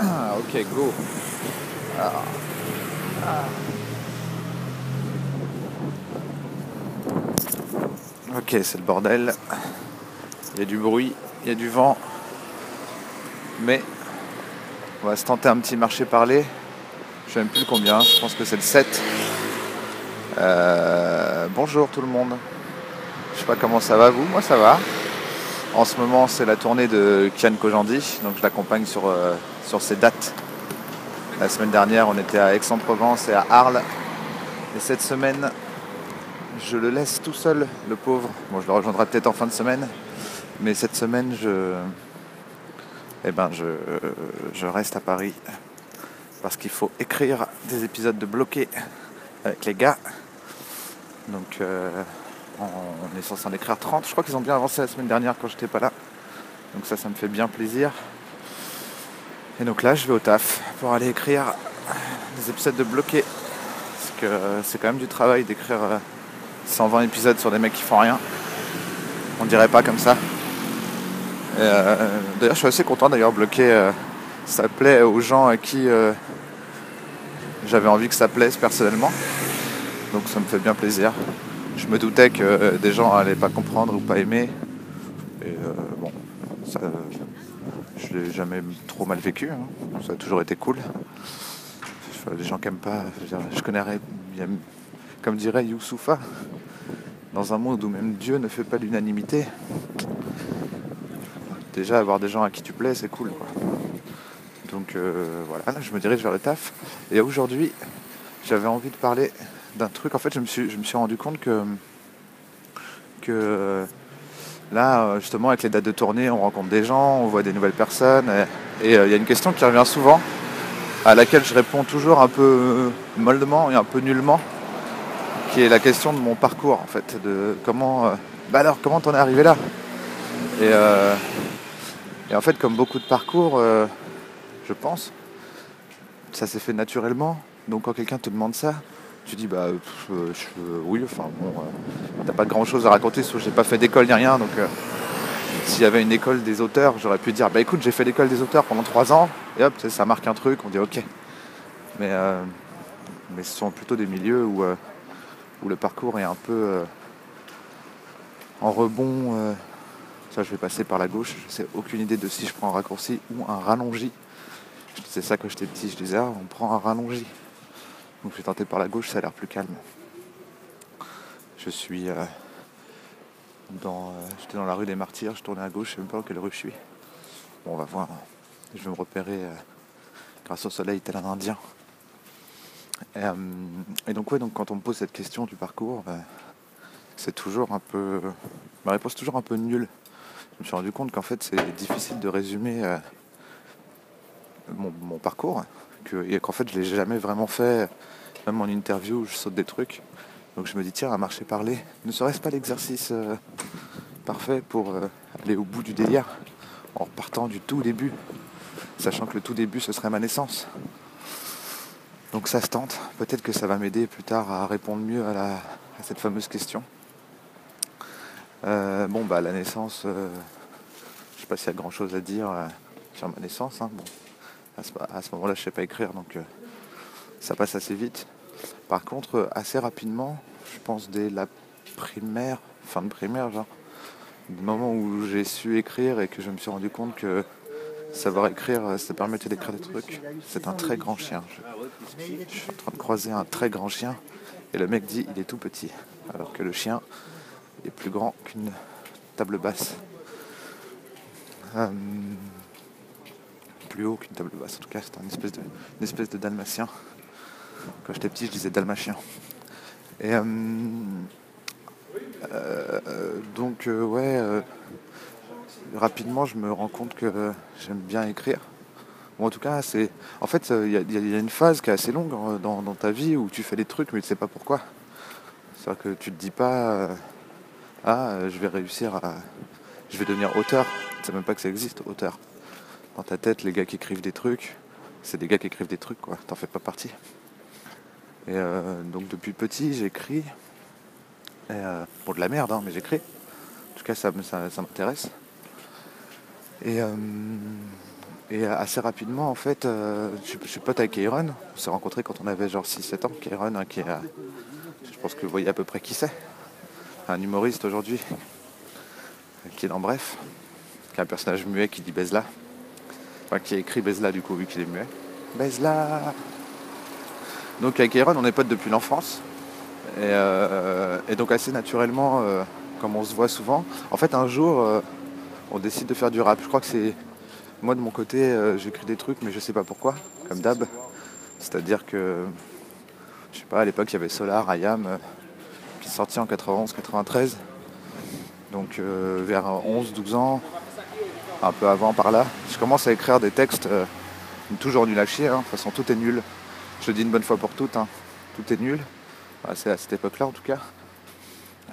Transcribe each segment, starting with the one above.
Ah, ok, go. Ah. Ok, c'est le bordel. Il y a du bruit, il y a du vent. Mais on va se tenter un petit marché-parler. Je sais même plus combien, je pense que c'est le 7. Euh, bonjour tout le monde. Je sais pas comment ça va vous, moi ça va. En ce moment c'est la tournée de Kian Kojandi, donc je l'accompagne sur, euh, ses dates. La semaine dernière on était à Aix-en-Provence et à Arles. Et cette semaine je le laisse tout seul, le pauvre. Bon je le rejoindrai peut-être en fin de semaine. Mais cette semaine je. Eh ben je, je reste à Paris. Parce qu'il faut écrire des épisodes de bloqués avec les gars. Donc euh, on est censé en écrire 30. Je crois qu'ils ont bien avancé la semaine dernière quand j'étais pas là. Donc ça, ça me fait bien plaisir. Et donc là, je vais au taf pour aller écrire des épisodes de bloqués. Parce que euh, c'est quand même du travail d'écrire euh, 120 épisodes sur des mecs qui font rien. On dirait pas comme ça. Euh, d'ailleurs, je suis assez content d'ailleurs bloqué. euh, ça plaît aux gens à qui euh, j'avais envie que ça plaise personnellement. Donc ça me fait bien plaisir. Je me doutais que euh, des gens allaient pas comprendre ou pas aimer. Et euh, bon, ça, je l'ai jamais trop mal vécu. hein. Ça a toujours été cool. Les gens qui aiment pas, je, dire, je connais, comme dirait Youssoufa, dans un monde où même Dieu ne fait pas l'unanimité, déjà avoir des gens à qui tu plais, c'est cool. Donc euh, voilà, là, je me dirige vers le taf. Et aujourd'hui, j'avais envie de parler d'un truc. En fait, je me suis, je me suis rendu compte que, que là, justement, avec les dates de tournée, on rencontre des gens, on voit des nouvelles personnes. Et euh, il y a une question qui revient souvent, à laquelle je réponds toujours un peu mollement et un peu nullement, qui est la question de mon parcours, en fait, de comment, euh, bah alors, comment t'en es arrivé là? Et, euh, et en fait, comme beaucoup de parcours, je pense, ça s'est fait naturellement. Donc quand quelqu'un te demande ça, tu dis bah euh, euh, oui, enfin bon, euh, t'as pas grand chose à raconter, sauf que j'ai pas fait d'école ni rien, donc s'il y avait une école des auteurs, j'aurais pu dire bah écoute j'ai fait l'école des auteurs pendant trois ans, et hop, ça marque un truc, on dit ok. Mais, mais ce sont plutôt des milieux où, où le parcours est un peu en rebond. ça je vais passer par la gauche, je sais aucune idée de si je prends un raccourci ou un rallongi. C'est ça quand j'étais petit, je disais ah on prend un rallongi. Donc je vais tenter par la gauche, ça a l'air plus calme. Je suis euh, dans. euh, J'étais dans la rue des Martyrs, je tournais à gauche, je sais même pas dans quelle rue je suis. Bon on va voir. Je vais me repérer euh, grâce au soleil tel un indien. Et, donc ouais donc quand on me pose cette question du parcours, c'est toujours un peu. Ma réponse est toujours un peu nulle. Je me suis rendu compte qu'en fait c'est difficile de résumer mon parcours qu'en fait je l'ai jamais vraiment fait, même en interview je saute des trucs. Donc je me dis tiens à marcher parler, ne serait-ce pas l'exercice euh, parfait pour euh, aller au bout du délire en repartant du tout début, sachant que le tout début ce serait ma naissance. Donc ça se tente, peut-être que ça va m'aider plus tard à répondre mieux à, cette fameuse question. Euh, bon bah la naissance, je sais pas s'il y a grand chose à dire sur ma naissance. hein. À ce, moment-là, je sais pas écrire, donc euh, ça passe assez vite. Par contre, euh, assez rapidement, je pense dès la primaire, fin de primaire, genre, du moment où j'ai su écrire et que je me suis rendu compte que savoir écrire, euh, ça permettait d'écrire des trucs. C'est un très grand chien. Je, suis en train de croiser un très grand chien et le mec dit il est tout petit, alors que le chien est plus grand qu'une table basse. Plus haut qu'une table basse. En tout cas, c'est une espèce de, une espèce de dalmatien. Quand j'étais petit, je disais dalmatien. Et euh, euh, donc, euh, ouais, rapidement, je me rends compte que j'aime bien écrire. Bon, en tout cas, c'est. En fait, il y, y a- une phase qui est assez longue euh, dans, ta vie où tu fais des trucs, mais tu sais pas pourquoi. C'est-à-dire que tu te dis pas. ah, je vais réussir à. Je vais devenir auteur. Tu sais même pas que ça existe, auteur. Dans ta tête, les gars qui écrivent des trucs, c'est des gars qui écrivent des trucs, quoi. T'en fais pas partie. Et euh, donc depuis petit, j'écris. Euh, pour de la merde, hein, mais j'écris. En tout cas, ça, m'intéresse. Et, euh, Et assez rapidement, en fait, je, suis pote avec Kairon. On s'est rencontrés quand on avait genre 6-7 ans. Kairon, hein, qui est, je pense que vous voyez à peu près qui c'est. Un humoriste aujourd'hui, qui est dans Bref, qui est un personnage muet qui dit Bezla. Enfin, qui a écrit Bezla du coup, vu qu'il est muet. Bezla Donc avec Kairon, on est potes depuis l'enfance. Et, donc assez naturellement, comme on se voit souvent, en fait un jour, on décide de faire du rap. Je crois que c'est moi de mon côté, euh, j'écris des trucs, mais je sais pas pourquoi, comme d'hab. C'est-à-dire que, je sais pas, à l'époque il y avait Solar, Ayam, euh, qui est sorti en 91-93. Donc euh, vers 11-12 ans, un peu avant par là, je commence à écrire des textes toujours nul à chier. Hein. De toute façon, tout est nul. Je le dis une bonne fois pour toutes, hein. tout est nul. c'est à cette époque-là en tout cas.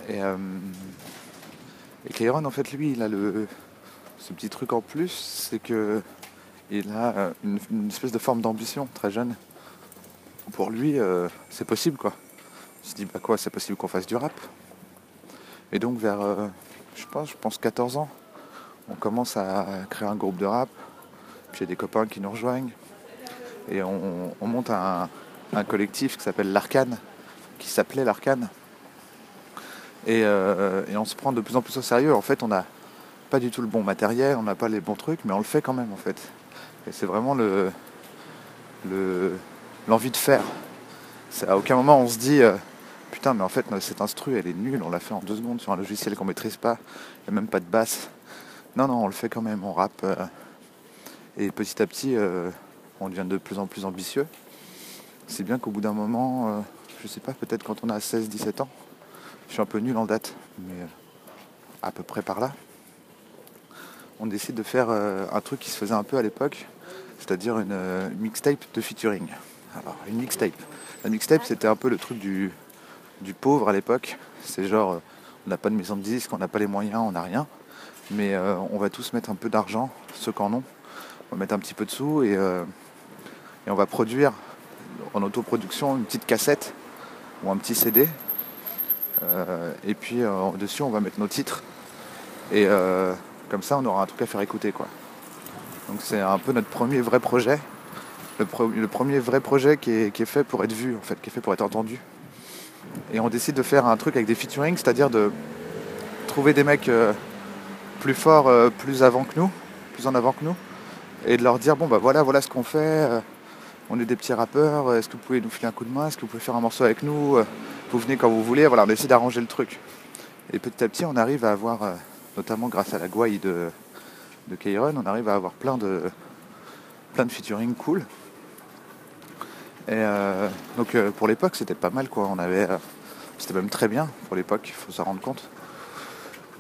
Et, Kairon, en fait, lui, il a ce petit truc en plus, c'est que il a euh, une, espèce de forme d'ambition très jeune. Pour lui, euh, c'est possible quoi. Il se dit bah quoi, c'est possible qu'on fasse du rap? Et donc vers, euh, je pense, je pense 14 ans, on commence à créer un groupe de rap. Puis il y des copains qui nous rejoignent et on, monte un, collectif qui s'appelle l'Arcane, qui s'appelait l'Arcane. Et, et, on se prend de plus en plus au sérieux. En fait, on a pas du tout le bon matériel, on n'a pas les bons trucs, mais on le fait quand même en fait. Et c'est vraiment le, l'envie de faire. à aucun moment on se dit euh, putain mais en fait cette instru elle est nulle, on l'a fait en deux secondes sur un logiciel qu'on maîtrise pas, il n'y a même pas de basse. Non non on le fait quand même, on rappe. Euh, et petit à petit euh, on devient de plus en plus ambitieux. C'est bien qu'au bout d'un moment, je sais pas, peut-être quand on a 16-17 ans, je suis un peu nul en date, mais à peu près par là on décide de faire euh, un truc qui se faisait un peu à l'époque, c'est-à-dire une, euh, mixtape de featuring. Alors, une mixtape. La mixtape, c'était un peu le truc du, du pauvre à l'époque. C'est genre, euh, on n'a pas de maison de disque, on n'a pas les moyens, on n'a rien. Mais on va tous mettre un peu d'argent, ceux qui en ont. On va mettre un petit peu de sous et, et on va produire en autoproduction une petite cassette ou un petit CD. et puis dessus, on va mettre nos titres. Et comme ça, on aura un truc à faire écouter. Quoi. Donc c'est un peu notre premier vrai projet. Le, premier vrai projet qui est, fait pour être vu, en fait, qui est fait pour être entendu. Et on décide de faire un truc avec des featuring, c'est-à-dire de trouver des mecs euh, plus forts, euh, plus avant que nous, plus en avant que nous, et de leur dire bon bah voilà, voilà ce qu'on fait. Euh, on est des petits rappeurs. Est-ce que vous pouvez nous filer un coup de main Est-ce que vous pouvez faire un morceau avec nous Vous venez quand vous voulez. Voilà, on essaie d'arranger le truc. Et petit à petit, on arrive à avoir notamment grâce à la gouaille de, de Kairon, on arrive à avoir plein de, plein de featuring cool. Et euh, donc euh, pour l'époque c'était pas mal quoi. On avait, euh, c'était même très bien pour l'époque, il faut s'en rendre compte.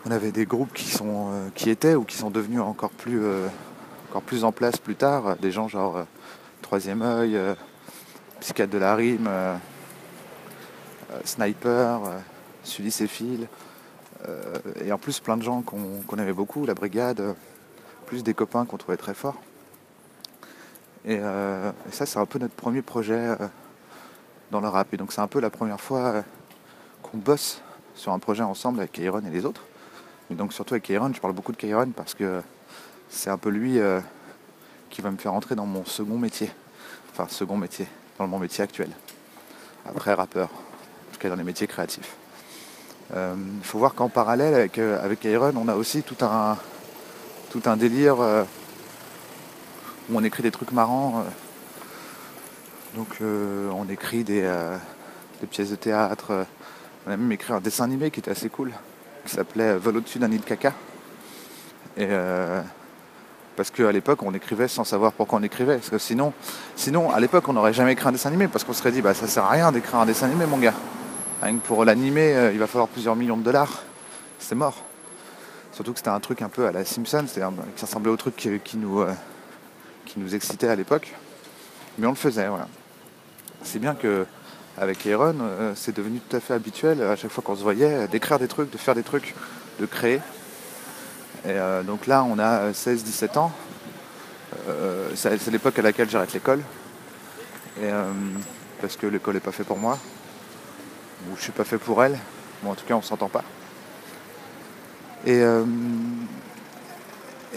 On avait des groupes qui sont, qui étaient ou qui sont devenus encore plus, encore plus en place plus tard. Des gens genre Troisième œil, Psychiatre de la rime, Sniper, Sully et Phil. Euh, et en plus, plein de gens qu'on aimait beaucoup, la brigade, plus des copains qu'on trouvait très forts. Et, euh, ça, c'est un peu notre premier projet euh, dans le rap. Et donc, c'est un peu la première fois qu'on bosse sur un projet ensemble avec Kairon et les autres. Et donc, surtout avec Kairon, je parle beaucoup de Kairon parce que c'est un peu lui qui va me faire entrer dans mon second métier. Enfin, second métier, dans mon métier actuel. Après rappeur, en tout cas dans les métiers créatifs. Il euh, faut voir qu'en parallèle avec, euh, avec on a aussi tout un, tout un délire euh, où on écrit des trucs marrants. donc on écrit des, pièces de théâtre. on a même écrit un dessin animé qui était assez cool, qui s'appelait Vol au-dessus d'un nid de caca. Et parce qu'à l'époque on écrivait sans savoir pourquoi on écrivait. Parce que sinon, sinon à l'époque on n'aurait jamais écrit un dessin animé parce qu'on serait dit bah ça sert à rien d'écrire un dessin animé mon gars pour l'animer, euh, il va falloir plusieurs millions de dollars. C'est mort. Surtout que c'était un truc un peu à la Simpson, c'est qui ressemblait au truc qui, nous, euh, qui nous excitait à l'époque. Mais on le faisait, voilà. C'est bien que avec Aaron, euh, c'est devenu tout à fait habituel à chaque fois qu'on se voyait d'écrire des trucs, de faire des trucs, de créer. Et donc là, on a 16-17 ans. c'est l'époque à laquelle j'arrête l'école. parce que l'école n'est pas fait pour moi ou je suis pas fait pour elle, ou en tout cas on s'entend pas. Et, euh,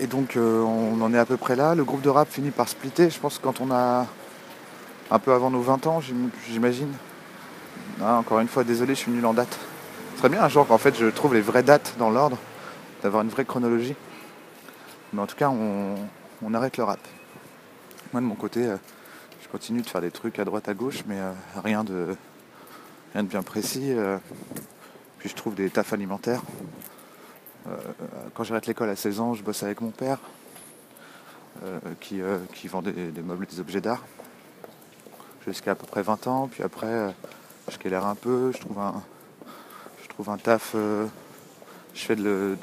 Et donc on en est à peu près là. Le groupe de rap finit par splitter, je pense, quand on a un peu avant nos 20 ans, j'imagine. Ah, encore une fois, désolé, je suis nul en date. Ce serait bien un jour qu'en fait je trouve les vraies dates dans l'ordre, d'avoir une vraie chronologie. Mais en tout cas, on, arrête le rap. Moi de mon côté, euh, je continue de faire des trucs à droite à gauche, mais euh, rien, de, rien de bien précis. Euh. puis je trouve des tafs alimentaires. quand j'arrête l'école à 16 ans, je bosse avec mon père, qui, qui, vend des, meubles et des objets d'art. Jusqu'à à peu près 20 ans, puis après, je galère un peu, je trouve un, je trouve un taf, je fais du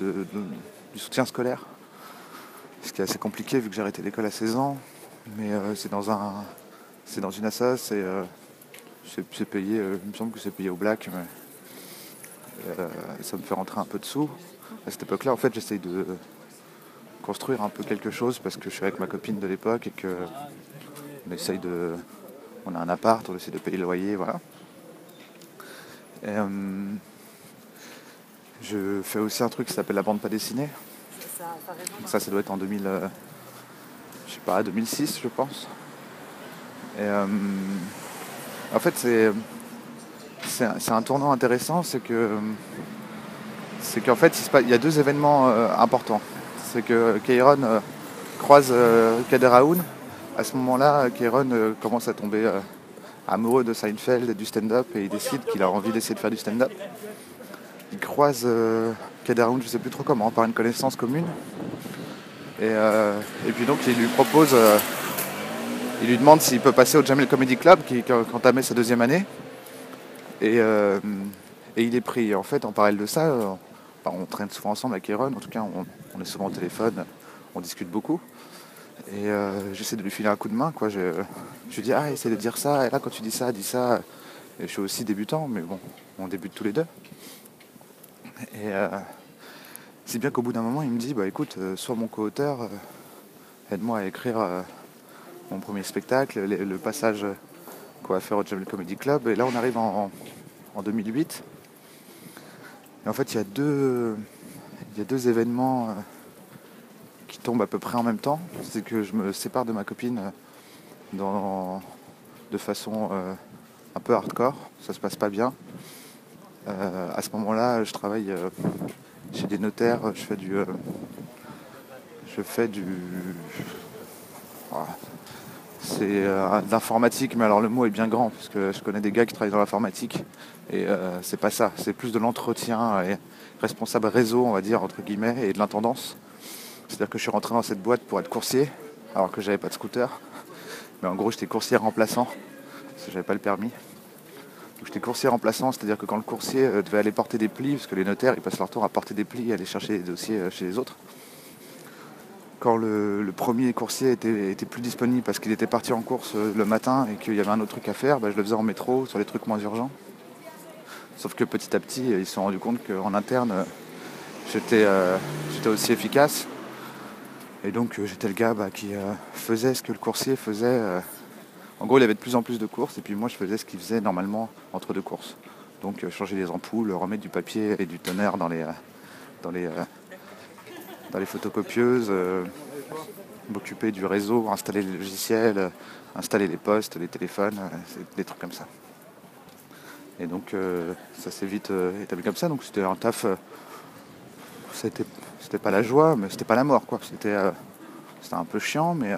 soutien scolaire ce qui est assez compliqué vu que j'ai arrêté l'école à 16 ans. Mais euh, c'est dans un. C'est dans une c'est, euh, c'est, payé, euh, il me semble que c'est payé au black, mais ça me fait rentrer un peu de sous. À cette époque-là, en fait, j'essaye de construire un peu quelque chose parce que je suis avec ma copine de l'époque et que on essaye de. On a un appart, on essaie de payer le loyer, voilà. Je fais aussi un truc qui s'appelle la bande pas dessinée ça, ça doit être en 2000, euh, je sais pas, 2006, je pense. Et euh, en fait, c'est c'est un, tournant intéressant, c'est que c'est qu'en fait, il, y a deux événements euh, importants. C'est que Kairon croise Kader Aoun. À ce moment-là, Kairon commence à tomber amoureux de Seinfeld et du stand-up et il décide qu'il a envie d'essayer de faire du stand-up. Il croise Kader je ne sais plus trop comment, par une connaissance commune. Euh, et, puis donc il lui propose, euh, il lui demande s'il peut passer au Jamel Comedy Club qui, qui entamé sa deuxième année. Euh, et, il est pris. en fait, en parallèle de ça, bah, on traîne souvent ensemble avec Aaron, en tout cas on, est souvent au téléphone, on discute beaucoup. Et j'essaie de lui filer un coup de main. Quoi. Je, lui dis, ah, essaie de dire ça, et là quand tu dis ça, dis ça. Et je suis aussi débutant, mais bon, on débute tous les deux. Et si bien qu'au bout d'un moment, il me dit bah écoute, euh, sois mon co-auteur, euh, aide-moi à écrire euh, mon premier spectacle, le, passage qu'on va faire au Jamel Comedy Club. Et là, on arrive en, 2008. Et en fait, il y a deux, il y a deux événements qui tombent à peu près en même temps. C'est que je me sépare de ma copine dans, de façon un peu hardcore. Ça se passe pas bien. à ce moment-là, je travaille chez des notaires, je fais du. Euh, je fais du. c'est euh, l'informatique, mais alors le mot est bien grand, parce que je connais des gars qui travaillent dans l'informatique, et euh, c'est pas ça, c'est plus de l'entretien et responsable réseau, on va dire, entre guillemets, et de l'intendance. C'est-à-dire que je suis rentré dans cette boîte pour être coursier, alors que j'avais pas de scooter. Mais en gros, j'étais coursier remplaçant, parce que j'avais pas le permis. J'étais coursier remplaçant, c'est-à-dire que quand le coursier euh, devait aller porter des plis, parce que les notaires ils passent leur temps à porter des plis et aller chercher des dossiers euh, chez les autres, quand le, premier coursier était, plus disponible parce qu'il était parti en course euh, le matin et qu'il y avait un autre truc à faire, bah, je le faisais en métro sur les trucs moins urgents. Sauf que petit à petit, ils se sont rendus compte qu'en interne, j'étais aussi efficace. Et donc j'étais le gars bah, qui faisait ce que le coursier faisait en gros, il avait de plus en plus de courses et puis moi, je faisais ce qu'il faisait normalement entre deux courses. Donc, euh, changer les ampoules, remettre du papier et du tonnerre dans les, euh, dans les, euh, dans les photocopieuses, m'occuper du réseau, installer les logiciels, installer les postes, les téléphones, des trucs comme ça. Et donc, ça s'est vite établi comme ça. Donc, c'était un taf. c'était, c'était pas la joie, mais c'était pas la mort, quoi. C'était, c'était un peu chiant, mais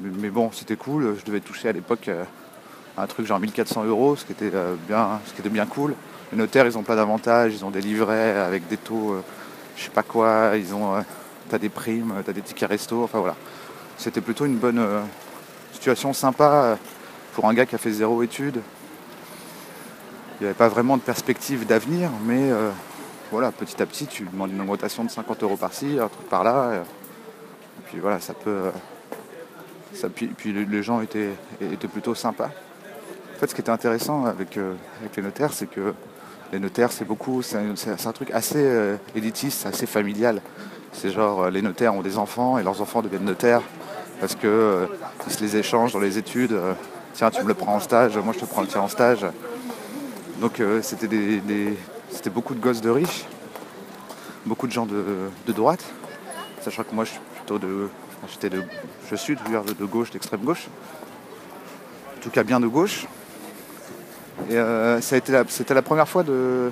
mais bon, c'était cool. Je devais toucher à l'époque euh, un truc genre 1400 euros, ce qui était euh, bien, ce qui était bien cool. Les notaires, ils ont plein d'avantages. Ils ont des livrets avec des taux, euh, je sais pas quoi. Ils ont, t'as des primes, t'as des tickets resto. Enfin voilà. C'était plutôt une bonne situation sympa pour un gars qui a fait zéro étude. Il n'y avait pas vraiment de perspective d'avenir, mais voilà, petit à petit, tu demandes une augmentation de 50 euros par-ci, un truc par-là. Et puis voilà, ça peut, puis, les gens étaient, plutôt sympas. En fait, ce qui était intéressant avec, euh, les notaires, c'est que les notaires, c'est beaucoup, c'est un, truc assez euh, élitiste, assez familial. C'est genre, euh, les notaires ont des enfants et leurs enfants deviennent notaires parce qu'ils se les échangent dans les études. tiens, tu me le prends en stage, moi je te prends le tien en stage. Donc c'était beaucoup de gosses de riches, beaucoup de gens de, droite. Sachant que moi je suis plutôt de. J'étais de. Je suis de, de gauche, d'extrême gauche. En tout cas bien de gauche. Et euh, été la- c'était la première fois de,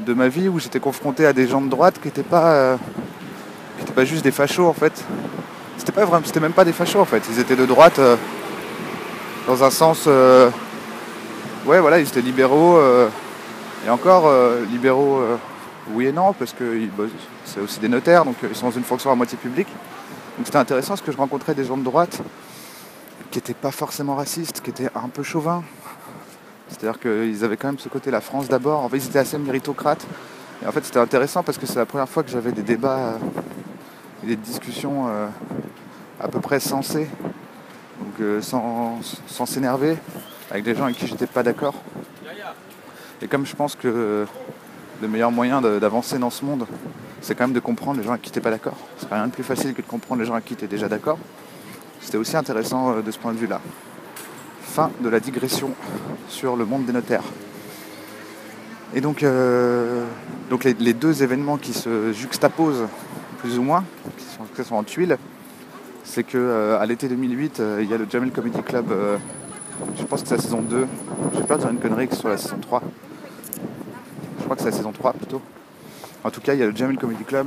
de ma vie où j'étais confronté à des gens de droite qui n'étaient pas, euh, qui pas juste des fachos en fait. C'était pas vraiment, c'était même pas des fachos en fait. Ils étaient de droite euh, dans un sens, ouais voilà, ils étaient libéraux et encore euh, libéraux, euh, oui et non parce que c'est aussi des notaires donc euh, ils sont dans une fonction à moitié publique. Donc c'était intéressant parce que je rencontrais des gens de droite qui n'étaient pas forcément racistes, qui étaient un peu chauvins, c'est-à-dire qu'ils avaient quand même ce côté la France d'abord. En fait, ils étaient assez méritocrates. Et en fait, c'était intéressant parce que c'est la première fois que j'avais des débats et des discussions à peu près sensées, donc sans sans s'énerver, avec des gens avec qui j'étais pas d'accord. Et comme je pense que le meilleur moyen d'avancer dans ce monde, c'est quand même de comprendre les gens avec qui t'es pas d'accord. C'est rien de plus facile que de comprendre les gens avec qui tu es déjà d'accord. C'était aussi intéressant euh, de ce point de vue-là. Fin de la digression sur le monde des notaires. Et donc, euh, donc les, deux événements qui se juxtaposent, plus ou moins, qui sont, en tuiles, c'est que euh, à l'été 2008, euh, il y a le Jamel Comedy Club, je pense que c'est la saison 2, j'ai peur de dire une connerie que ce soit la saison 3. Je crois que c'est la saison 3 plutôt. En tout cas, il y a le Jamel Comedy Club.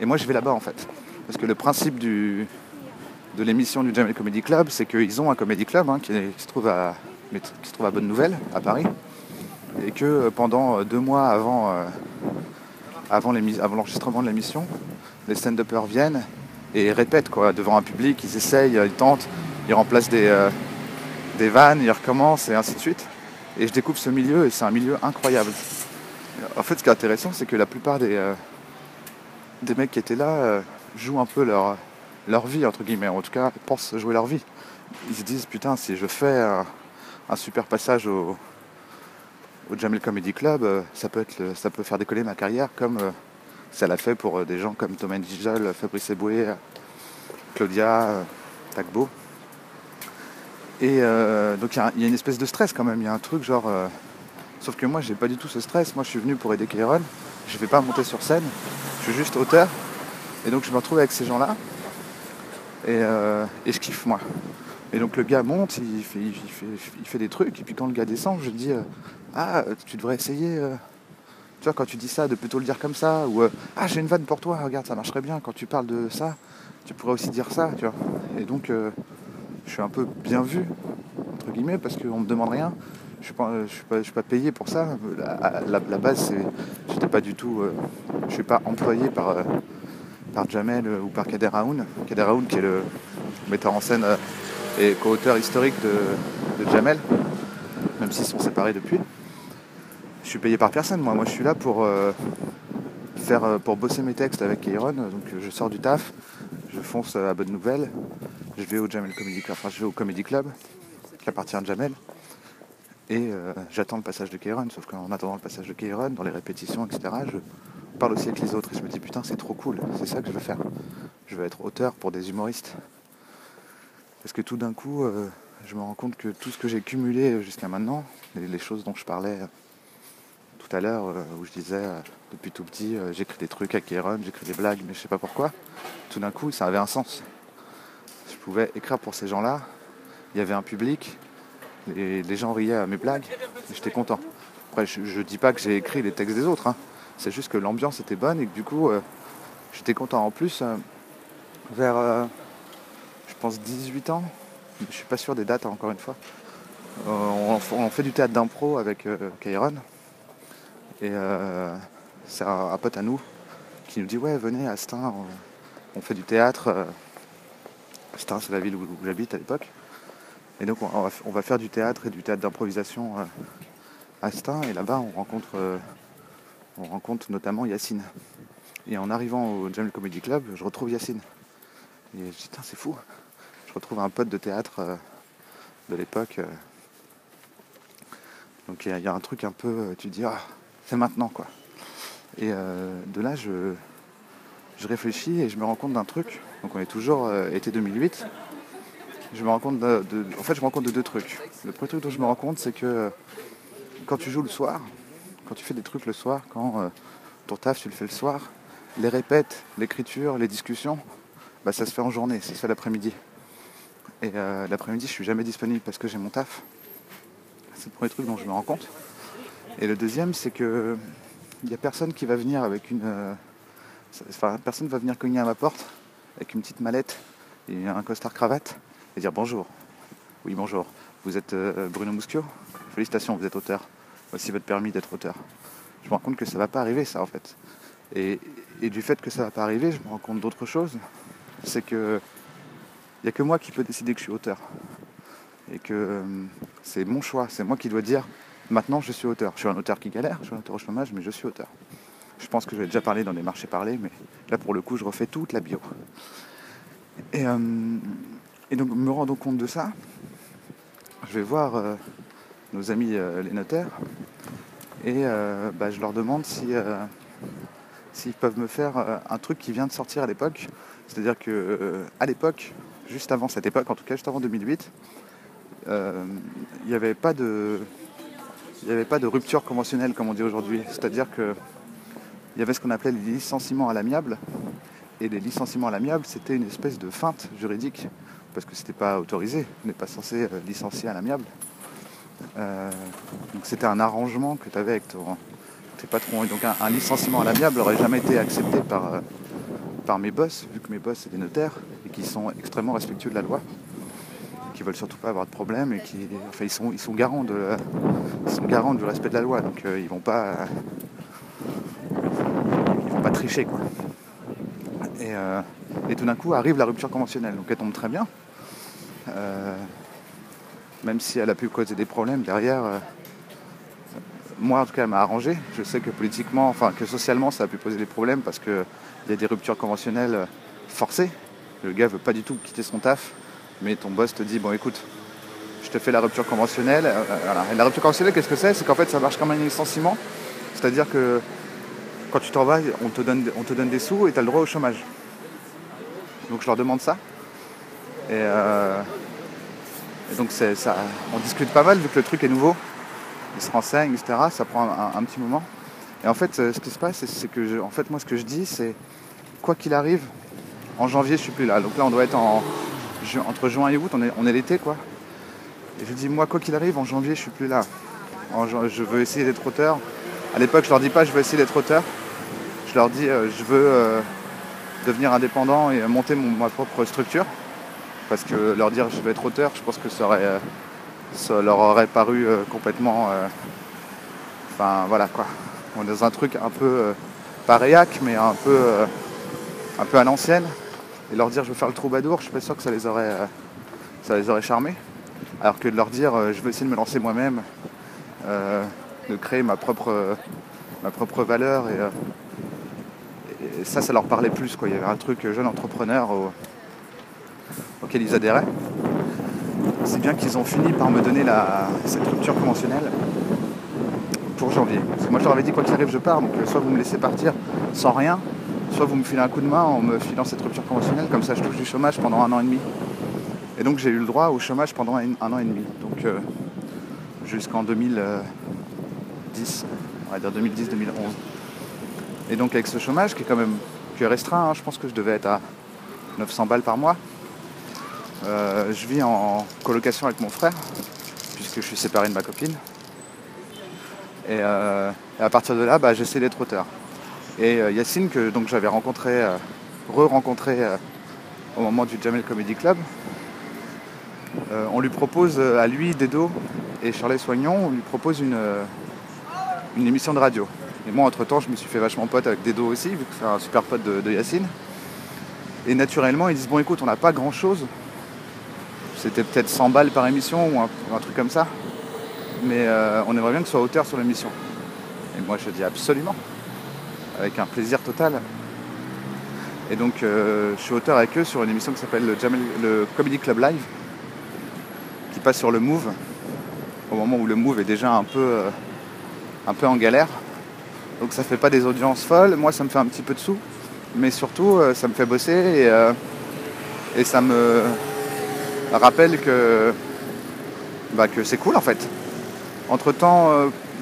Et moi, je vais là-bas en fait. Parce que le principe du, de l'émission du Jamel Comedy Club, c'est qu'ils ont un comedy club hein, qui, se trouve à, qui se trouve à Bonne Nouvelle, à Paris. Et que euh, pendant euh, deux mois avant, euh, avant l'enregistrement de l'émission, les stand-uppers viennent et répètent quoi, devant un public, ils essayent, ils tentent, ils remplacent des, des vannes, ils recommencent et ainsi de suite. Et je découvre ce milieu et c'est un milieu incroyable. En fait, ce qui est intéressant, c'est que la plupart des, euh, des mecs qui étaient là euh, jouent un peu leur, leur vie, entre guillemets. En tout cas, pensent jouer leur vie. Ils se disent, putain, si je fais un, super passage au, au Jamel Comedy Club, euh, ça peut, être ça peut faire décoller ma carrière comme ça l'a fait pour des gens comme Thomas Dijol, Fabrice Eboué, Claudia, Tagbo. Et euh, donc il y a- une espèce de stress quand même, il y a un truc genre... euh, sauf que moi j'ai pas du tout ce stress, moi je suis venu pour aider Kairon, je vais pas monter sur scène, je suis juste auteur. Et donc je me retrouve avec ces gens-là et, euh, et je kiffe moi. Et donc le gars monte, il fait, il fait, il fait des trucs, et puis quand le gars descend, je dis Ah, tu devrais essayer. tu vois, quand tu dis ça, de plutôt le dire comme ça, ou Ah, j'ai une vanne pour toi, regarde, ça marcherait bien. Quand tu parles de ça, tu pourrais aussi dire ça, tu vois. Et donc, je suis un peu bien vu, entre guillemets, parce qu'on me demande rien. Je pas, euh, suis pas, payé pour ça. La, base, c'est, j'étais pas du tout, euh, je suis pas employé par, euh, par Jamel ou par Kader Aoun. Kader Aoun, qui est le metteur en scène et co-auteur historique de, de Jamel, même s'ils sont séparés depuis. Je suis payé par personne, moi. Moi, je suis là pour faire, pour bosser mes textes avec Kairon. Donc, je sors du taf, je fonce à Bonne Nouvelle, je vais au Jamel Comedy Club, enfin, je vais au Comedy Club, qui appartient à Jamel. Et euh, j'attends le passage de Kairon, sauf qu'en attendant le passage de Kairon, dans les répétitions, etc., je parle aussi avec les autres et je me dis putain c'est trop cool, c'est ça que je veux faire. Je veux être auteur pour des humoristes. Parce que tout d'un coup, euh, je me rends compte que tout ce que j'ai cumulé jusqu'à maintenant, les, choses dont je parlais à l'heure, euh, où je disais euh, depuis tout petit, euh, j'écris des trucs à Kairon, j'écris des blagues, mais je sais pas pourquoi, tout d'un coup ça avait un sens. Je pouvais écrire pour ces gens-là, il y avait un public, les, gens riaient à mes blagues, et j'étais content. Après, je, dis pas que j'ai écrit les textes des autres, hein. c'est juste que l'ambiance était bonne et que du coup, j'étais content. En plus, vers, je pense, 18 ans, je suis pas sûr des dates, encore une fois, on, on fait du théâtre d'impro avec euh, Kairon. Et euh, c'est un, pote à nous qui nous dit Ouais, venez à Stein, on, fait du théâtre. euh. Stein, c'est la ville où, j'habite à l'époque. Et donc, on, va, faire du théâtre et du théâtre d'improvisation euh, à Stein. Et là-bas, on rencontre, on rencontre notamment Yacine. Et en arrivant au Jamel Comedy Club, je retrouve Yacine. Et je dis Putain, c'est fou. Je retrouve un pote de théâtre de l'époque. Donc, il y, y a un truc un peu. Tu dis Ah, c'est maintenant, quoi. Et euh, de là, je, réfléchis et je me rends compte d'un truc. Donc on est toujours euh, été 2008. Je me rends compte de, en fait, je me rends compte de deux trucs. Le premier truc dont je me rends compte, c'est que euh, quand tu joues le soir, quand tu fais des trucs le soir, quand ton taf tu le fais le soir, les répètes, l'écriture, les discussions, bah, ça se fait en journée, ça se fait l'après-midi. Et l'après-midi, je suis jamais disponible parce que j'ai mon taf. C'est le premier truc dont je me rends compte. Et le deuxième, c'est que il n'y a personne qui va venir avec une. euh, Enfin, personne va venir cogner à ma porte avec une petite mallette et un costard cravate et dire bonjour. Oui, bonjour. Vous êtes euh, Bruno Muschio Félicitations, vous êtes auteur. Voici votre permis d'être auteur. Je me rends compte que ça va pas arriver, ça, en fait. Et, du fait que ça va pas arriver, je me rends compte d'autre chose. C'est que il n'y a que moi qui peux décider que je suis auteur. Et que euh, c'est mon choix, c'est moi qui dois dire maintenant je suis auteur. Je suis un auteur qui galère, je suis un auteur au chômage, mais je suis auteur. Je pense que j'ai déjà parlé dans des marchés parlés, mais là pour le coup je refais toute la bio. Et, euh, donc me rendant compte de ça, je vais voir euh, nos amis euh, les notaires et bah, je leur demande si, s'ils peuvent me faire un truc qui vient de sortir à l'époque. C'est-à-dire que à l'époque, juste avant cette époque, en tout cas juste avant 2008, euh, il n'y avait pas de il n'y avait pas de rupture conventionnelle comme on dit aujourd'hui. C'est-à-dire que il y avait ce qu'on appelait les licenciements à l'amiable. Et les licenciements à l'amiable, c'était une espèce de feinte juridique, parce que c'était pas autorisé. On n'est pas censé euh, licencier à l'amiable. Euh, donc c'était un arrangement que tu avais avec tes patrons. Et donc un, un licenciement à l'amiable n'aurait jamais été accepté par, euh, par mes boss, vu que mes boss c'est des notaires et qui sont extrêmement respectueux de la loi, qui veulent surtout pas avoir de problème et qui, enfin, ils sont, ils sont garants de, ils sont garants du respect de la loi, donc euh, ils vont pas, ils vont pas tricher quoi. Et, euh, et tout d'un coup arrive la rupture conventionnelle, donc elle tombe très bien. Euh, même si elle a pu causer des problèmes derrière, moi en tout cas elle m'a arrangé. Je sais que politiquement, enfin que socialement ça a pu poser des problèmes parce qu'il y a des ruptures conventionnelles forcées. Le gars veut pas du tout quitter son taf, mais ton boss te dit bon écoute, je te fais la rupture conventionnelle. euh, euh. Et la rupture conventionnelle, qu'est-ce que c'est? C'est qu'en fait ça marche comme un licenciement. C'est-à-dire que quand tu t'en vas, on te donne, on te donne des sous et tu as le droit au chômage. Donc je leur demande ça. Et, euh, donc on discute pas mal vu que le truc est nouveau. Ils se renseignent, etc. Ça prend un, petit moment. Et en fait, ce qui se passe, c'est, que en fait, moi, ce que je dis, c'est quoi qu'il arrive, en janvier, je suis plus là. Donc là, on doit être en, entre juin et août, on est, l'été, quoi. Et je dis, moi, quoi qu'il arrive, en janvier, je suis plus là. Je veux essayer d'être auteur. À l'époque, je leur dis pas, je veux essayer d'être auteur. Je leur dis, euh, je veux euh, devenir indépendant et monter mon- ma propre structure. Parce que leur dire, je veux être auteur, je pense que ça, euh, leur aurait paru complètement. Enfin, voilà quoi. On est dans un truc un peu. pas réac, mais un peu, un peu à l'ancienne. Et leur dire, je veux faire le troubadour, je suis pas sûr que ça les aurait, euh, ça les aurait charmés. Alors que de leur dire, euh, je veux essayer de me lancer moi-même, euh, de créer ma propre, ma propre valeur. Et, ça, ça leur parlait plus. Quoi. Il y avait un truc jeune entrepreneur au- auquel ils adhéraient. C'est bien qu'ils ont fini par me donner la, cette rupture conventionnelle pour janvier. Parce que moi, je leur avais dit, quoi qu'il arrive, je pars. Donc, soit vous me laissez partir sans rien, soit vous me filez un coup de main en me filant cette rupture conventionnelle. Comme ça, je touche du chômage pendant un an et demi. Et donc, j'ai eu le droit au chômage pendant un, an et demi. Donc, euh, jusqu'en 2010, on va dire 2010-2011. Et donc avec ce chômage qui est quand même qui est restreint, hein, je pense que je devais être à 900 balles par mois. Euh, je vis en colocation avec mon frère, puisque je suis séparé de ma copine. Et, euh, à partir de là, bah, j'essaie d'être auteur. Et euh, Yacine, que j'avais rencontré, euh, re-rencontré euh, au moment du Jamel Comedy Club, on lui propose à lui, Dedo et Charles Soignon, on lui propose une, émission de radio. Et moi, entre-temps, je me suis fait vachement pote avec Dedo aussi, vu que c'est un super pote de, Yacine. Et naturellement, ils disent, bon écoute, on n'a pas grand-chose. C'était peut-être 100 balles par émission ou un, truc comme ça. Mais on aimerait bien que ce soit auteur sur l'émission. Et moi, je dis absolument. Avec un plaisir total. Et donc, euh, je suis auteur avec eux sur une émission qui s'appelle le, le Comedy Club Live, qui passe sur le Move, au moment où le Move est déjà un peu, euh, un peu en galère. Donc ça fait pas des audiences folles, moi ça me fait un petit peu de sous, mais surtout euh, ça me fait bosser et, et ça me rappelle que, bah, que c'est cool en fait. Entre temps,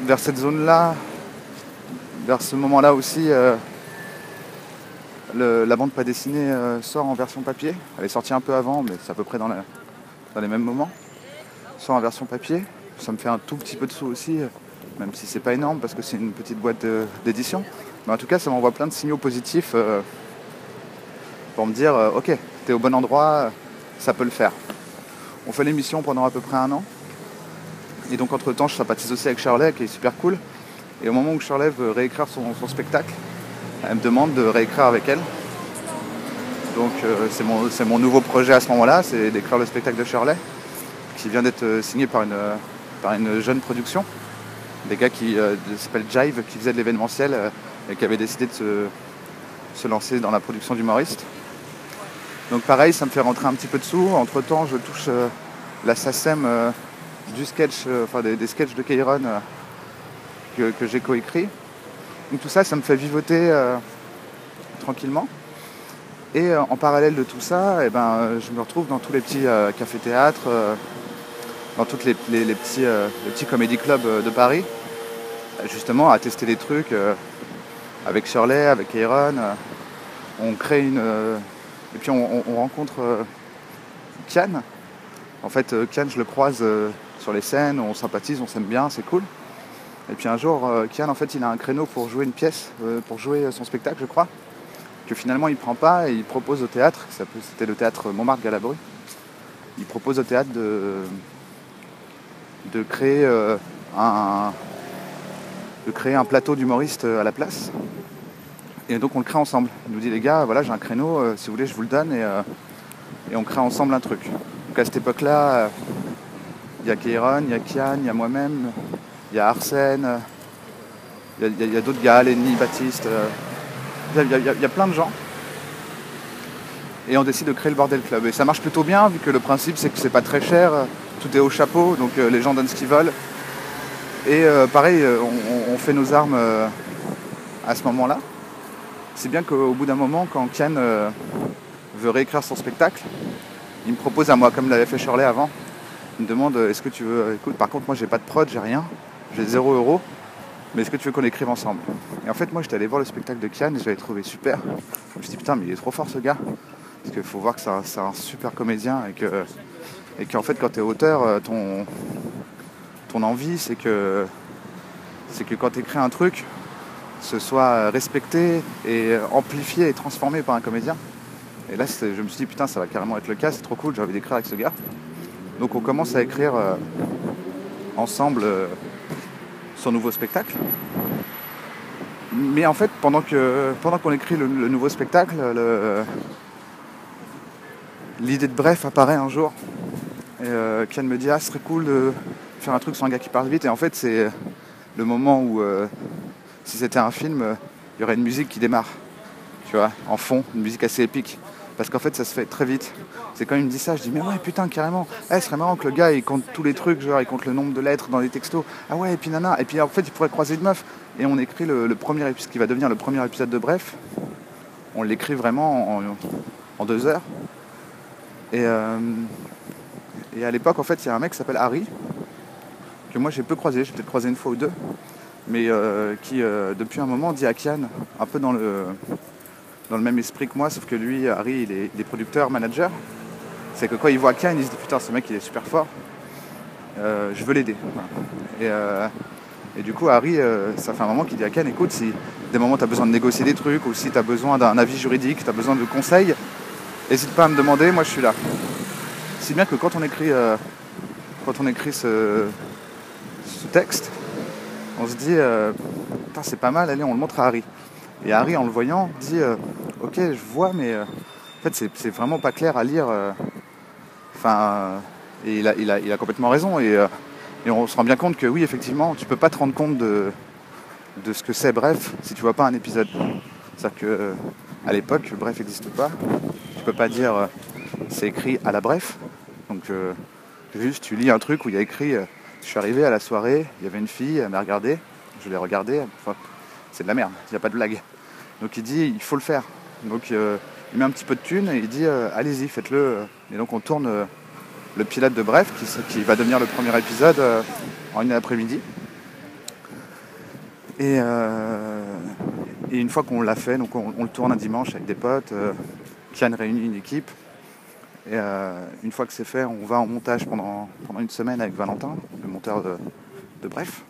vers cette zone-là, vers ce moment-là aussi, euh, la bande pas dessinée euh, sort en version papier. Elle est sortie un peu avant, mais c'est à peu près dans, les mêmes moments. Sort en version papier. Ça me fait un tout petit peu de sous aussi, euh, même si c'est pas énorme parce que c'est une petite boîte d'édition. Mais en tout cas, ça m'envoie plein de signaux positifs pour me dire ok, t'es au bon endroit, ça peut le faire. On fait l'émission pendant à peu près un an. Et donc entre temps, je sympathise aussi avec Shirley, qui est super cool. Et au moment où Shirley veut réécrire son, spectacle, elle me demande de réécrire avec elle. Donc euh, c'est mon, mon nouveau projet à ce moment-là, c'est d'écrire le spectacle de Shirley, qui vient d'être euh, signé par une, euh, par une jeune production. Des gars qui s'appellent Jive, qui faisaient de l'événementiel et qui avaient décidé de se, se lancer dans la production d'humoristes. Donc pareil, ça me fait rentrer un petit peu de sous. Entre temps, je touche la SACEM du sketch, enfin des, des sketchs de Kairon que, j'ai coécrit. Donc tout ça, ça me fait vivoter euh, tranquillement. Et euh, en parallèle de tout ça, eh ben, euh, je me retrouve dans tous les petits cafés-théâtres, dans tous les, les- petits, petits comédie clubs de Paris, justement à tester des trucs avec Shirley, avec Aaron. on crée une. et puis on, on- on rencontre Kian. En fait, Kian, je le croise sur les scènes, on sympathise, on s'aime bien, c'est cool. Et puis un jour, euh, Kian, en fait, il a un créneau pour jouer une pièce, euh, pour jouer son spectacle, je crois, que finalement il prend pas et il propose au théâtre, c'était le théâtre Montmartre-Galabru, il propose au théâtre de, de créer euh, un de créer un plateau d'humoristes euh, à la place. Et donc on le crée ensemble. Il nous dit les gars, voilà j'ai un créneau, euh, si vous voulez je vous le donne et, euh, et on crée ensemble un truc. Donc à cette époque-là, euh, il y a Kairon, il y a Kian, il y a moi-même, il y a Arsène, euh, il y a- d'autres gars, Lenny, Baptiste, il y, a- plein de gens. Et on décide de créer le Bordel Club. Et ça marche plutôt bien, vu que le principe c'est que c'est pas très cher, euh, tout est au chapeau, donc euh, les gens donnent ce qu'ils veulent. Et pareil, on, fait nos armes à ce moment-là. C'est bien qu'au bout d'un moment, quand Kian euh, veut réécrire son spectacle, il me propose à moi, comme l'avait fait Shirley avant, il me demande est-ce que tu veux. Écoute, par contre, moi j'ai pas de prod, j'ai rien, j'ai 0 euros, mais est-ce que tu veux qu'on écrive ensemble? Et en fait, moi j'étais allé voir le spectacle de Kian et je l'avais trouvé super. Je me suis dit putain, mais il est trop fort ce gars. Parce qu'il faut voir que c'est un, super comédien et que et qu'en fait, quand tu es auteur, euh, ton, ton envie, c'est que, c'est que quand tu écris un truc, ce soit respecté et amplifié et transformé par un comédien. Et là, je me suis dit, putain, ça va carrément être le cas, c'est trop cool, j'ai envie d'écrire avec ce gars. Donc on commence à écrire euh, ensemble euh, son nouveau spectacle. Mais en fait, pendant que pendant qu'on écrit le, nouveau spectacle, le- l'idée de bref apparaît un jour. Et euh, me dit, ah, ce serait cool de faire un truc sur un gars qui parle vite. Et en fait, c'est le moment où, euh, si c'était un film, euh, il y aurait une musique qui démarre, tu vois, en fond, une musique assez épique. Parce qu'en fait, ça se fait très vite. C'est quand il me dit ça, je dis, mais ouais, putain, carrément. Eh, ce serait marrant que le gars, il compte tous les trucs, genre, il compte le nombre de lettres dans les textos. Ah ouais, et puis nana. Et puis en fait, il pourrait croiser une meuf. Et on écrit le, premier épisode, qui va devenir le premier épisode de Bref. On l'écrit vraiment en, deux heures. Et, euh, et à l'époque, en fait, il y a un mec qui s'appelle Harry, que moi j'ai peu croisé, j'ai peut-être croisé une fois ou deux, mais euh, qui, euh, depuis un moment, dit à Kian, un peu dans le, dans le même esprit que moi, sauf que lui, Harry, il est, producteur, manager. C'est que quand il voit Kian, il se dit putain, ce mec il est super fort, Euh, je veux l'aider. Euh, et du coup, Harry, euh, ça fait un moment qu'il dit à Kian écoute, si des moments tu as besoin de négocier des trucs, ou si tu as besoin d'un avis juridique, tu as besoin de conseils, n'hésite pas à me demander, moi je suis là. Si bien que quand on écrit, quand on écrit ce, ce texte, on se dit, c'est pas mal, allez, on le montre à Harry. Et Harry, en le voyant, dit, euh, ok, je vois, mais euh, en fait, c'est- vraiment pas clair à lire. euh. Enfin, et il a, complètement raison. Et, on se rend bien compte que oui, effectivement, tu peux pas te rendre compte de, ce que c'est Bref si tu vois pas un épisode. C'est-à-dire que à l'époque, Bref n'existe pas. Tu peux pas dire c'est écrit à la Bref. Donc juste tu lis un truc où il y a écrit je suis arrivé à la soirée, il y avait une fille, elle m'a regardé, je l'ai regardée, c'est de la merde, il n'y a pas de blague. Donc il dit il faut le faire. Donc euh, il met un petit peu de thune et il dit euh, allez-y, faites-le. Et donc on tourne euh, le pilote de Bref qui, va devenir le premier épisode en une après-midi. Et, une fois qu'on l'a fait, donc on, le tourne un dimanche avec des potes, Kian réunit une équipe. Et une fois que c'est fait, on va en montage pendant, une semaine avec Valentin, le monteur de Bref.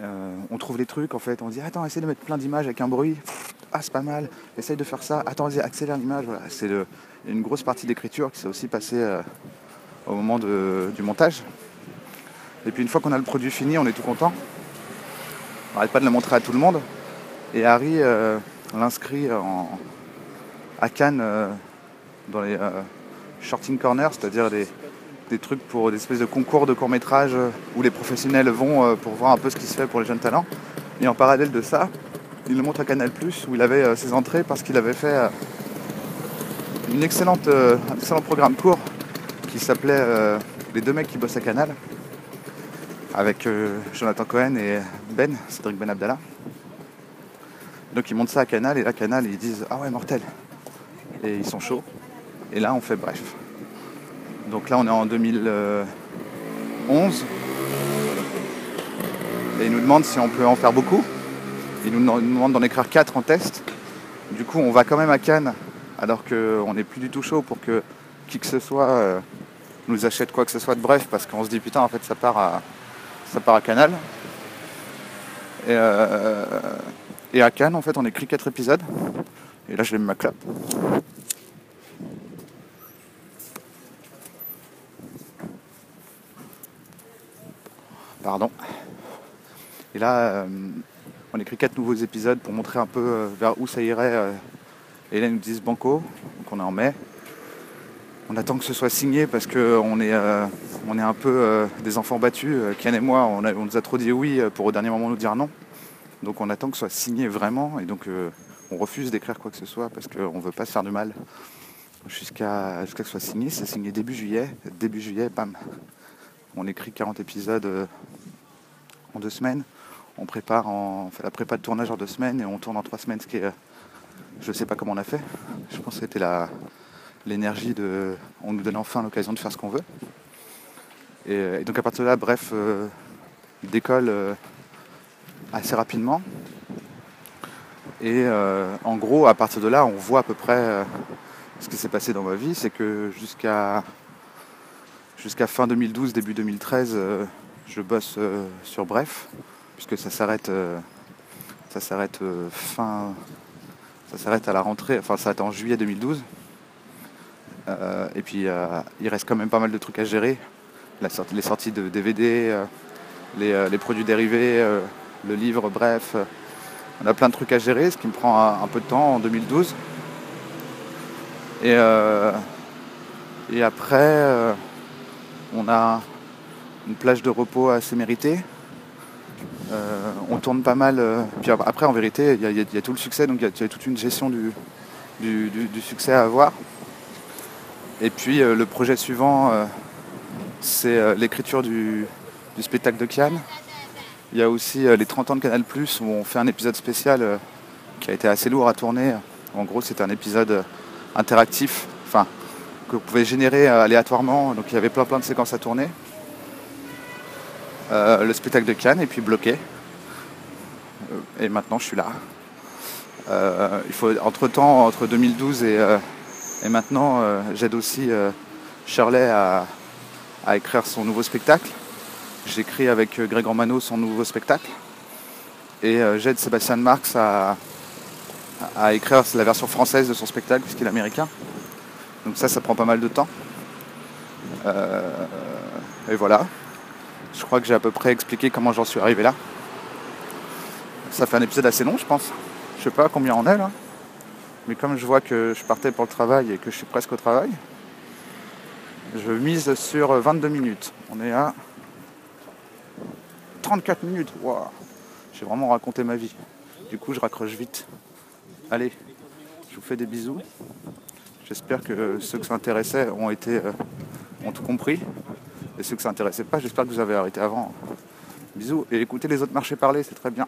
Euh, on trouve les trucs en fait, on dit attends, essaye de mettre plein d'images avec un bruit. Ah, c'est pas mal, essaye de faire ça. Attends, accélère l'image. Voilà. C'est une grosse partie d'écriture qui s'est aussi passée euh, au moment du montage. Et puis une fois qu'on a le produit fini, on est tout content. On n'arrête pas de le montrer à tout le monde. Et Harry euh, l'inscrit à Cannes dans les shorting corners, c'est-à-dire des, des trucs pour des espèces de concours de court métrage où les professionnels vont euh, pour voir un peu ce qui se fait pour les jeunes talents. Et en parallèle de ça, il le montre à Canal où il avait euh, ses entrées parce qu'il avait fait euh, une euh, un excellent programme court qui s'appelait euh, Les deux mecs qui bossent à Canal avec euh, Jonathan Cohen et Ben, Cédric Ben Abdallah. Donc ils montent ça à Canal et là Canal ils disent ah ouais mortel et ils sont chauds et là on fait bref. Donc là on est en 2011 et ils nous demandent si on peut en faire beaucoup. Ils nous demandent d'en écrire 4 en test. Du coup on va quand même à Cannes alors qu'on n'est plus du tout chaud pour que qui que ce soit euh, nous achète quoi que ce soit de bref parce qu'on se dit putain en fait ça part à, ça part à Canal. Et, euh, et à Cannes, en fait, on écrit 4 épisodes. Et là, je me ma clap. Pardon. Et là, euh, on écrit 4 nouveaux épisodes pour montrer un peu euh, vers où ça irait. euh. Et là, ils nous disent Banco, donc on est en mai. On attend que ce soit signé parce qu'on est, euh, est un peu euh, des enfants battus. Euh, Kian et moi, on, nous a trop dit oui euh, pour au dernier moment nous dire non. Donc on attend que ce soit signé vraiment et donc euh, on refuse d'écrire quoi que ce soit parce qu'on ne veut pas se faire du mal. Jusqu'à jusqu'à que ce soit signé, c'est signé début juillet. Début juillet, bam. On écrit 40 épisodes euh, en deux semaines. On prépare en, fait la prépa de tournage en deux semaines et on tourne en trois semaines, ce qui est. euh, je sais pas comment on a fait. Je pense que c'était la, l'énergie de. On nous donne enfin l'occasion de faire ce qu'on veut. Et, et donc à partir de là, bref, euh, décolle euh, assez rapidement. Et euh, en gros, à partir de là, on voit à peu près euh, ce qui s'est passé dans ma vie. C'est que jusqu'à jusqu'à fin 2012, début 2013, euh, je bosse euh, sur Bref, puisque ça s'arrête euh, ça s'arrête euh, fin ça s'arrête à la rentrée, enfin ça s'arrête en juillet 2012. Euh, et puis il reste quand même pas mal de trucs à gérer. Les sorties de DVD, les, produits dérivés, le livre, bref. on a plein de trucs à gérer, ce qui me prend un, peu de temps en 2012. Et, après, on a une plage de repos assez méritée. Euh, on tourne pas mal. euh, puis après, en vérité, il y, a- tout le succès, donc il y a- toute une gestion du, succès à avoir. Et puis euh, le projet suivant, c'est l'écriture du, spectacle de Cannes. Il y a aussi les 30 ans de Canal où on fait un épisode spécial qui a été assez lourd à tourner. En gros, c'est un épisode interactif, enfin, que vous pouvez générer aléatoirement. Donc il y avait plein plein de séquences à tourner. Euh, le spectacle de Cannes et puis bloqué. Euh, et maintenant, je suis là. Euh, entre temps, entre 2012 et, maintenant, j'aide aussi Shirley à, écrire son nouveau spectacle. J'écris avec Greg Romano son nouveau spectacle. Et j'aide Sébastien Marx à, à écrire la version française de son spectacle, puisqu'il est américain. Donc ça, ça prend pas mal de temps. Et voilà. Je crois que j'ai à peu près expliqué comment j'en suis arrivé là. Ça fait un épisode assez long, je pense. Je sais pas combien on est là. Mais comme je vois que je partais pour le travail et que je suis presque au travail, je mise sur 22 minutes. On est à 34 minutes. Waouh. J'ai vraiment raconté ma vie. Du coup, je raccroche vite. Allez, je vous fais des bisous. J'espère que ceux que ça intéressait ont été euh, ont tout compris. Et ceux que ça intéressait pas, j'espère que vous avez arrêté avant. Bisous et écoutez les autres marchés parler, c'est très bien.